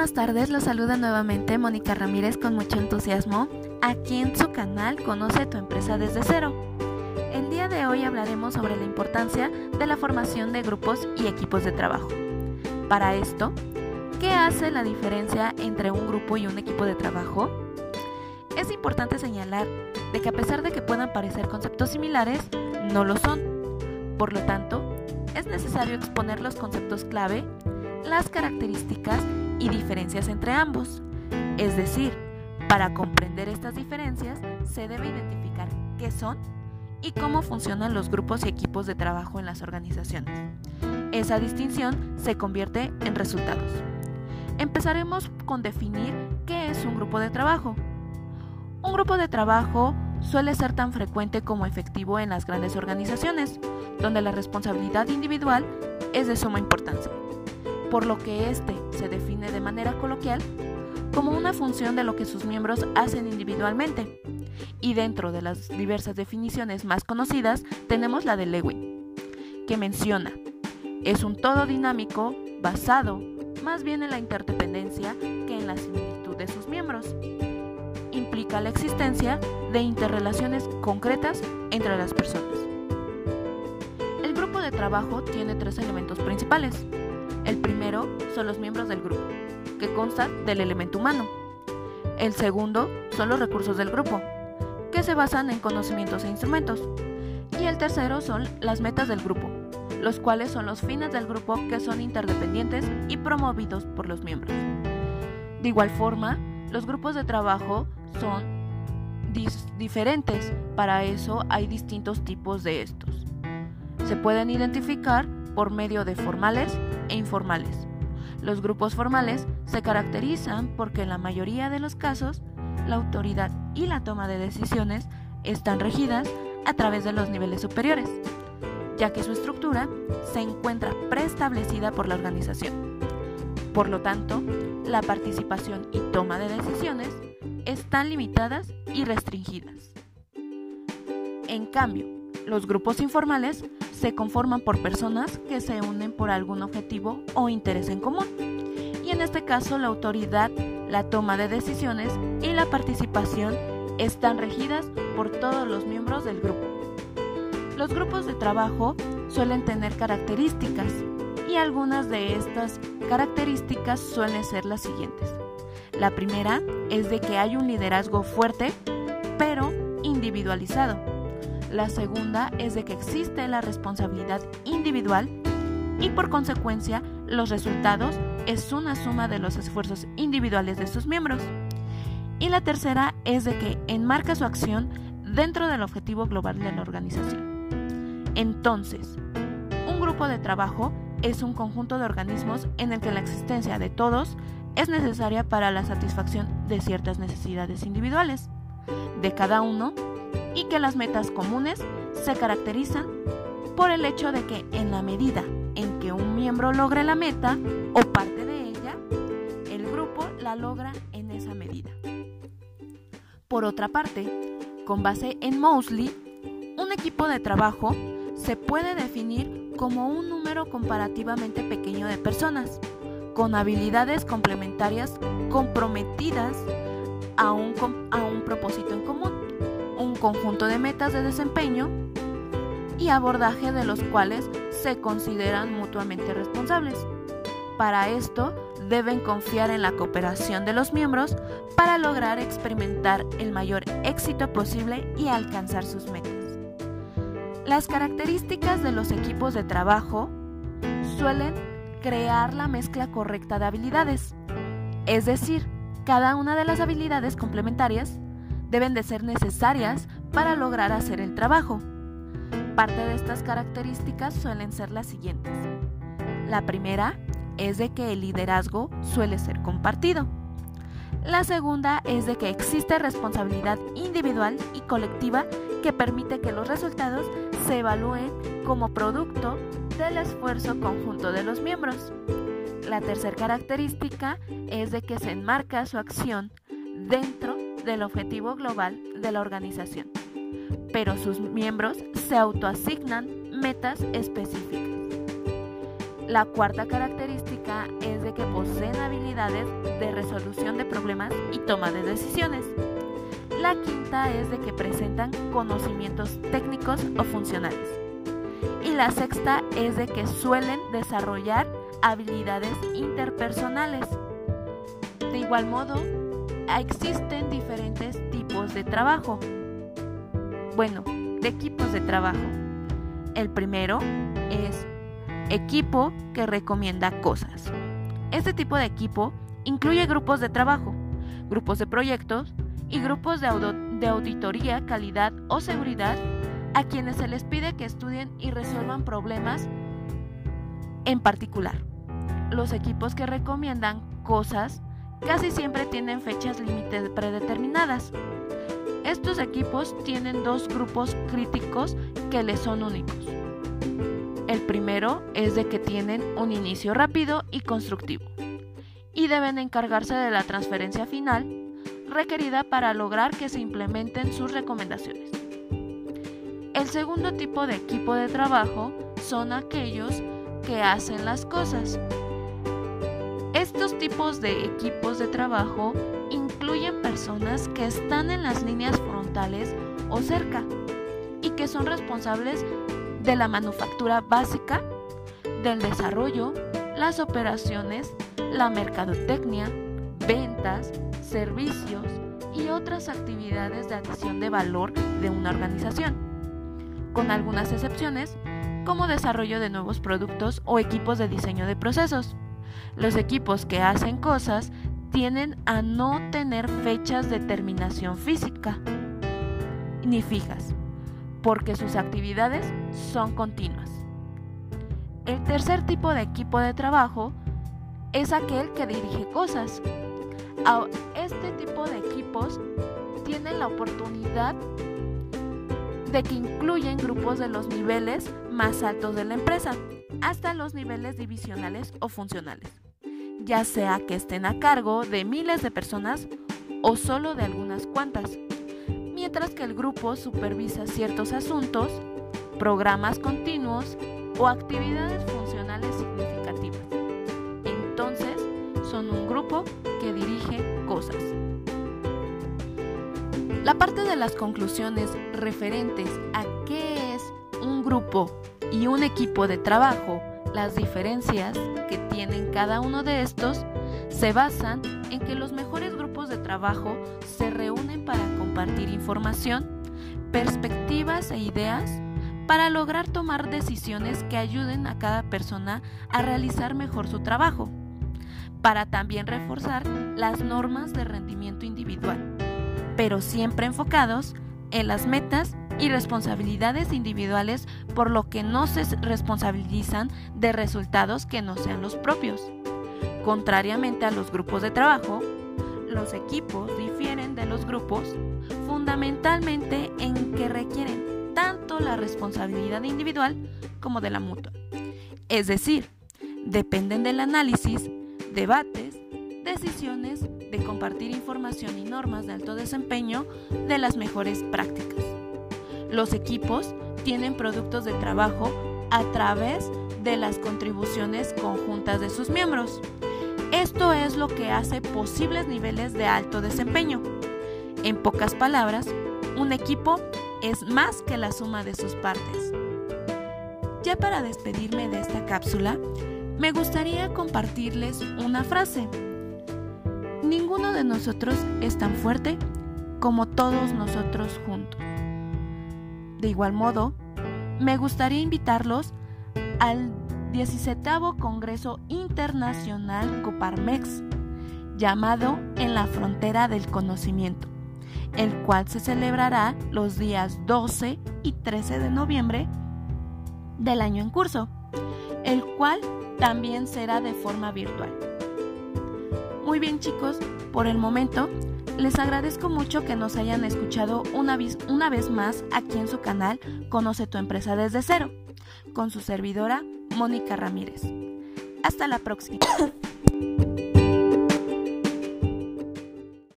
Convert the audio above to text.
buenas tardes, los saluda nuevamente Mónica Ramírez con mucho entusiasmo aquí en su canal Conoce tu empresa desde cero. El día de hoy hablaremos sobre la importancia de la formación de grupos y equipos de trabajo. Para esto, ¿qué hace la diferencia entre un grupo y un equipo de trabajo? Es importante señalar de que a pesar de que puedan parecer conceptos similares, no lo son. Por lo tanto, es necesario exponer los conceptos clave, las características y diferencias entre ambos. Es decir, para comprender estas diferencias se debe identificar qué son y cómo funcionan los grupos y equipos de trabajo en las organizaciones. Esa distinción se convierte en resultados. Empezaremos con definir qué es un grupo de trabajo. Un grupo de trabajo suele ser tan frecuente como efectivo en las grandes organizaciones, donde la responsabilidad individual es de suma importancia por lo que éste se define de manera coloquial como una función de lo que sus miembros hacen individualmente. Y dentro de las diversas definiciones más conocidas tenemos la de Lewin, que menciona, es un todo dinámico basado más bien en la interdependencia que en la similitud de sus miembros. Implica la existencia de interrelaciones concretas entre las personas. El grupo de trabajo tiene tres elementos principales. Son los miembros del grupo, que constan del elemento humano. El segundo son los recursos del grupo, que se basan en conocimientos e instrumentos. Y el tercero son las metas del grupo, los cuales son los fines del grupo que son interdependientes y promovidos por los miembros. De igual forma, los grupos de trabajo son diferentes, para eso hay distintos tipos de estos. Se pueden identificar por medio de formales e informales. Los grupos formales se caracterizan porque en la mayoría de los casos la autoridad y la toma de decisiones están regidas a través de los niveles superiores, ya que su estructura se encuentra preestablecida por la organización. Por lo tanto, la participación y toma de decisiones están limitadas y restringidas. En cambio, los grupos informales se conforman por personas que se unen por algún objetivo o interés en común. Y en este caso la autoridad, la toma de decisiones y la participación están regidas por todos los miembros del grupo. Los grupos de trabajo suelen tener características y algunas de estas características suelen ser las siguientes. La primera es de que hay un liderazgo fuerte pero individualizado la segunda es de que existe la responsabilidad individual y por consecuencia los resultados es una suma de los esfuerzos individuales de sus miembros. Y la tercera es de que enmarca su acción dentro del objetivo global de la organización. Entonces, un grupo de trabajo es un conjunto de organismos en el que la existencia de todos es necesaria para la satisfacción de ciertas necesidades individuales de cada uno y que las metas comunes se caracterizan por el hecho de que en la medida en que un miembro logre la meta o parte de ella, el grupo la logra en esa medida. Por otra parte, con base en Mosley, un equipo de trabajo se puede definir como un número comparativamente pequeño de personas, con habilidades complementarias comprometidas a un, a un propósito en común conjunto de metas de desempeño y abordaje de los cuales se consideran mutuamente responsables. Para esto, deben confiar en la cooperación de los miembros para lograr experimentar el mayor éxito posible y alcanzar sus metas. Las características de los equipos de trabajo suelen crear la mezcla correcta de habilidades, es decir, cada una de las habilidades complementarias deben de ser necesarias para lograr hacer el trabajo. Parte de estas características suelen ser las siguientes. La primera es de que el liderazgo suele ser compartido. La segunda es de que existe responsabilidad individual y colectiva que permite que los resultados se evalúen como producto del esfuerzo conjunto de los miembros. La tercera característica es de que se enmarca su acción dentro del objetivo global de la organización, pero sus miembros se autoasignan metas específicas. La cuarta característica es de que poseen habilidades de resolución de problemas y toma de decisiones. La quinta es de que presentan conocimientos técnicos o funcionales. Y la sexta es de que suelen desarrollar habilidades interpersonales. De igual modo, existen diferentes tipos de trabajo. Bueno, de equipos de trabajo. El primero es Equipo que recomienda cosas. Este tipo de equipo incluye grupos de trabajo, grupos de proyectos y grupos de, auditoría, calidad o seguridad a quienes se les pide que estudien y resuelvan problemas en particular. Los equipos que recomiendan cosas casi siempre tienen fechas límites predeterminadas. Estos equipos tienen dos grupos críticos que les son únicos. El primero es de que tienen un inicio rápido y constructivo y deben encargarse de la transferencia final requerida para lograr que se implementen sus recomendaciones. El segundo tipo de equipo de trabajo son aquellos que hacen las cosas. Tipos de equipos de trabajo incluyen personas que están en las líneas frontales o cerca y que son responsables de la manufactura básica, del desarrollo, las operaciones, la mercadotecnia, ventas, servicios y otras actividades de adición de valor de una organización, con algunas excepciones como desarrollo de nuevos productos o equipos de diseño de procesos. Los equipos que hacen cosas tienen a no tener fechas de terminación física ni fijas porque sus actividades son continuas. El tercer tipo de equipo de trabajo es aquel que dirige cosas. Este tipo de equipos tienen la oportunidad de que incluyen grupos de los niveles más altos de la empresa, hasta los niveles divisionales o funcionales, ya sea que estén a cargo de miles de personas o solo de algunas cuantas mientras que el grupo supervisa ciertos asuntos, programas continuos o actividades funcionales significativas. Entonces, son un grupo que dirige cosas. La parte de las conclusiones referentes a qué es un grupo y un equipo de trabajo, las diferencias que tienen cada uno de estos, se basan en que los mejores grupos de trabajo se reúnen para compartir información, perspectivas e ideas para lograr tomar decisiones que ayuden a cada persona a realizar mejor su trabajo, para también reforzar las normas de rendimiento individual, pero siempre enfocados en las metas y responsabilidades individuales por lo que no se responsabilizan de resultados que no sean los propios. Contrariamente a los grupos de trabajo, los equipos difieren de los grupos fundamentalmente en que requieren tanto la responsabilidad individual como de la mutua. Es decir, dependen del análisis, debates, decisiones, de compartir información y normas de alto desempeño de las mejores prácticas. Los equipos tienen productos de trabajo a través de las contribuciones conjuntas de sus miembros. Esto es lo que hace posibles niveles de alto desempeño. En pocas palabras, un equipo es más que la suma de sus partes. Ya para despedirme de esta cápsula, me gustaría compartirles una frase. Ninguno de nosotros es tan fuerte como todos nosotros juntos. De igual modo, me gustaría invitarlos al 17 Congreso Internacional Coparmex, llamado En la Frontera del Conocimiento, el cual se celebrará los días 12 y 13 de noviembre del año en curso, el cual también será de forma virtual. Muy bien chicos, por el momento les agradezco mucho que nos hayan escuchado una vez, una vez más aquí en su canal Conoce tu empresa desde cero, con su servidora Mónica Ramírez. Hasta la próxima.